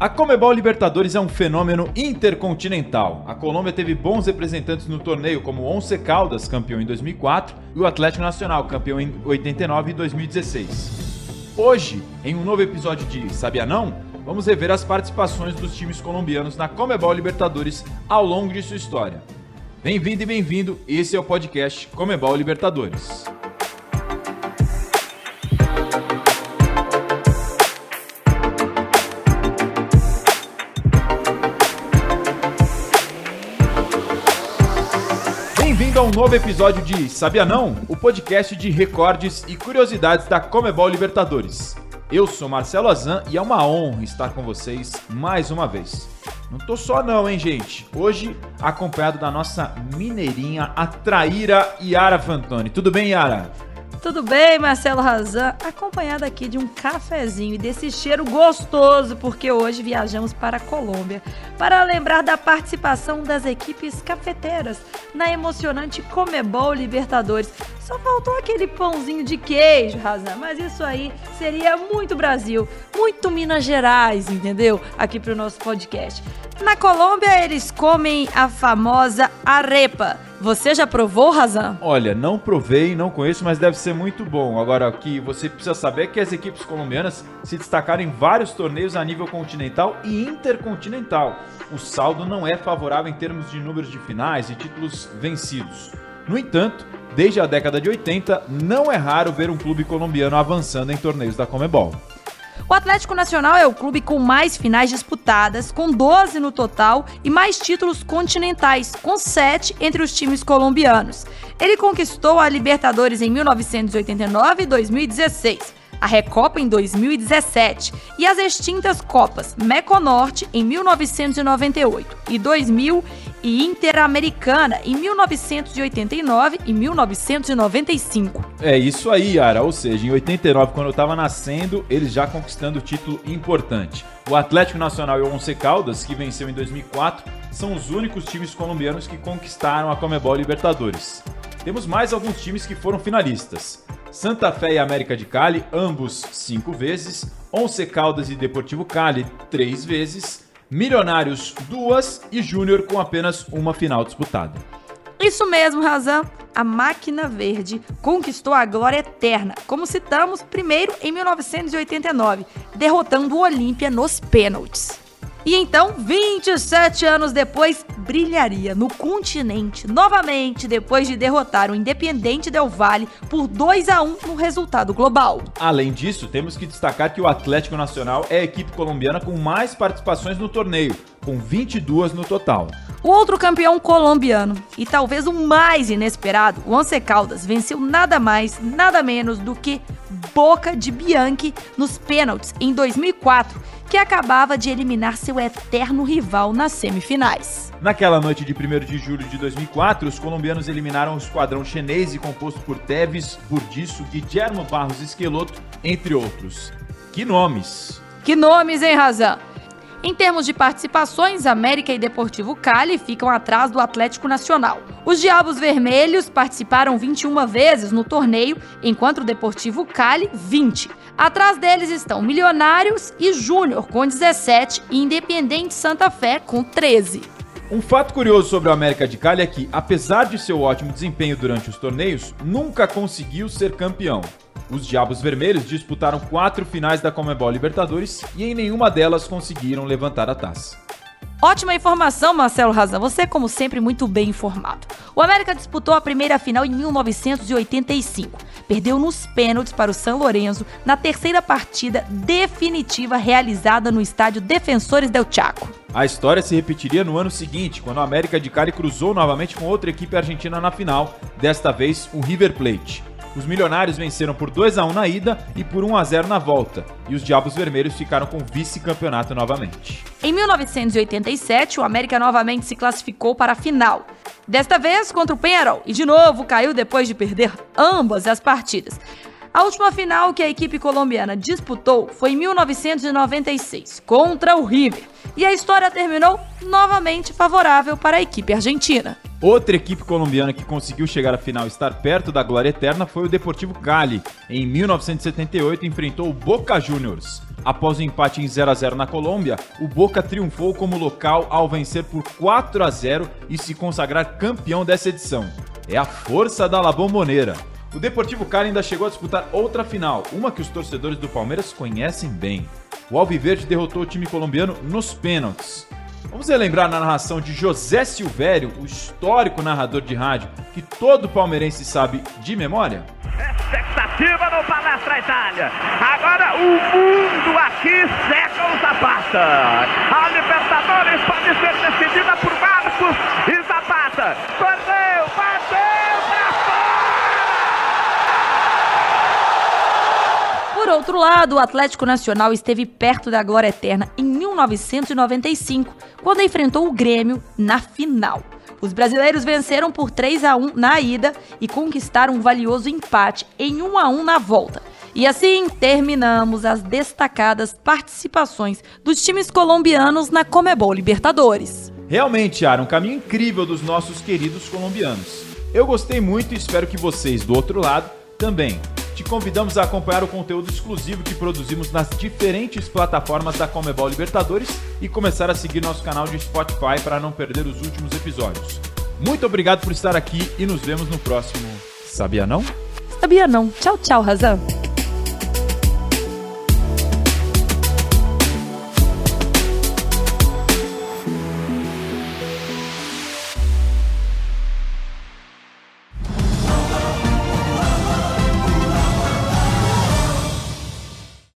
A Comebol Libertadores é um fenômeno intercontinental. A Colômbia teve bons representantes no torneio, como Once Caldas, campeão em 2004, e o Atlético Nacional, campeão em 89 e 2016. Hoje, em um novo episódio de Sabia Não, vamos rever as participações dos times colombianos na Comebol Libertadores ao longo de sua história. Bem-vindo e bem-vindo, esse é o podcast Comebol Libertadores. A um novo episódio de Sabia Não, o podcast de recordes e curiosidades da Comebol Libertadores. Eu sou Marcelo Azan e é uma honra estar com vocês mais uma vez. Não tô só não, hein, gente? Hoje acompanhado da nossa mineirinha, a traíra Yara Fantoni. Tudo bem, Yara? Tudo bem, Marcelo Razan? Acompanhado aqui de um cafezinho e desse cheiro gostoso, porque hoje viajamos para a Colômbia para lembrar da participação das equipes cafeteiras na emocionante Comebol Libertadores. Só faltou aquele pãozinho de queijo, Razan, mas isso aí seria muito Brasil, muito Minas Gerais, entendeu? Aqui para o nosso podcast. Na Colômbia, eles comem a famosa arepa você já provou, Razan? Olha, não provei, não conheço, mas deve ser muito bom. Agora, o que você precisa saber é que as equipes colombianas se destacaram em vários torneios a nível continental e intercontinental. O saldo não é favorável em termos de números de finais e títulos vencidos. No entanto, desde a década de 80, não é raro ver um clube colombiano avançando em torneios da Comebol. O Atlético Nacional é o clube com mais finais disputadas, com 12 no total, e mais títulos continentais, com 7 entre os times colombianos. Ele conquistou a Libertadores em 1989 e 2016 a Recopa em 2017 e as extintas Copas Meconorte em 1998 e 2000 e Interamericana em 1989 e 1995. É isso aí, Yara. Ou seja, em 89, quando eu estava nascendo, eles já conquistando o título importante. O Atlético Nacional e o Once Caldas, que venceu em 2004, são os únicos times colombianos que conquistaram a Comebol Libertadores. Temos mais alguns times que foram finalistas. Santa Fé e América de Cali, ambos cinco vezes. Once Caldas e Deportivo Cali, três vezes. Milionários, duas. E Júnior com apenas uma final disputada. Isso mesmo, Razan. A máquina verde conquistou a glória eterna, como citamos primeiro em 1989, derrotando o Olímpia nos pênaltis. E então, 27 anos depois, brilharia no continente novamente depois de derrotar o Independente Del Valle por 2 a 1 no resultado global. Além disso, temos que destacar que o Atlético Nacional é a equipe colombiana com mais participações no torneio, com 22 no total. O outro campeão colombiano, e talvez o mais inesperado, o Once Caldas, venceu nada mais, nada menos do que Boca de Bianchi nos pênaltis em 2004 que acabava de eliminar seu eterno rival nas semifinais. Naquela noite de 1 de julho de 2004, os colombianos eliminaram o esquadrão chinês composto por Teves, Burdiço, Guillermo Barros Esqueloto, entre outros. Que nomes! Que nomes, hein, Razão? Em termos de participações, América e Deportivo Cali ficam atrás do Atlético Nacional. Os Diabos Vermelhos participaram 21 vezes no torneio, enquanto o Deportivo Cali 20. Atrás deles estão Milionários e Júnior com 17 e Independente Santa Fé com 13. Um fato curioso sobre o América de Cali é que, apesar de seu ótimo desempenho durante os torneios, nunca conseguiu ser campeão. Os Diabos Vermelhos disputaram quatro finais da Comebol Libertadores e em nenhuma delas conseguiram levantar a taça. Ótima informação, Marcelo Razan. Você, como sempre, muito bem informado. O América disputou a primeira final em 1985. Perdeu nos pênaltis para o São Lourenço na terceira partida definitiva realizada no estádio Defensores del Chaco. A história se repetiria no ano seguinte, quando o América de Cali cruzou novamente com outra equipe argentina na final, desta vez o River Plate. Os milionários venceram por 2 a 1 na ida e por 1 a 0 na volta, e os Diabos Vermelhos ficaram com vice-campeonato novamente. Em 1987, o América novamente se classificou para a final. Desta vez contra o Penharol, e de novo caiu depois de perder ambas as partidas. A última final que a equipe colombiana disputou foi em 1996, contra o River, e a história terminou novamente favorável para a equipe argentina. Outra equipe colombiana que conseguiu chegar à final e estar perto da glória eterna foi o Deportivo Cali. Em 1978 enfrentou o Boca Juniors. Após o empate em 0 a 0 na Colômbia, o Boca triunfou como local ao vencer por 4 a 0 e se consagrar campeão dessa edição. É a força da La Bombonera. O Deportivo Cali ainda chegou a disputar outra final, uma que os torcedores do Palmeiras conhecem bem. O Alviverde derrotou o time colombiano nos pênaltis. Vamos relembrar na narração de José Silvério, o histórico narrador de rádio, que todo palmeirense sabe de memória? Expectativa no Palestra Itália. Agora o mundo aqui seca o Zapata. A Libertadores pode ser decidida por Marcos e Zapata. Perdeu, bateu pra fora! Por outro lado, o Atlético Nacional esteve perto da glória eterna em 1995, quando enfrentou o Grêmio na final. Os brasileiros venceram por 3 a 1 na ida e conquistaram um valioso empate em 1 a 1 na volta. E assim terminamos as destacadas participações dos times colombianos na Comebol Libertadores. Realmente, Ara, um caminho incrível dos nossos queridos colombianos. Eu gostei muito e espero que vocês do outro lado também. Te convidamos a acompanhar o conteúdo exclusivo que produzimos nas diferentes plataformas da Comebol Libertadores e começar a seguir nosso canal de Spotify para não perder os últimos episódios. Muito obrigado por estar aqui e nos vemos no próximo. Sabia não? Sabia não. Tchau, tchau, Razan.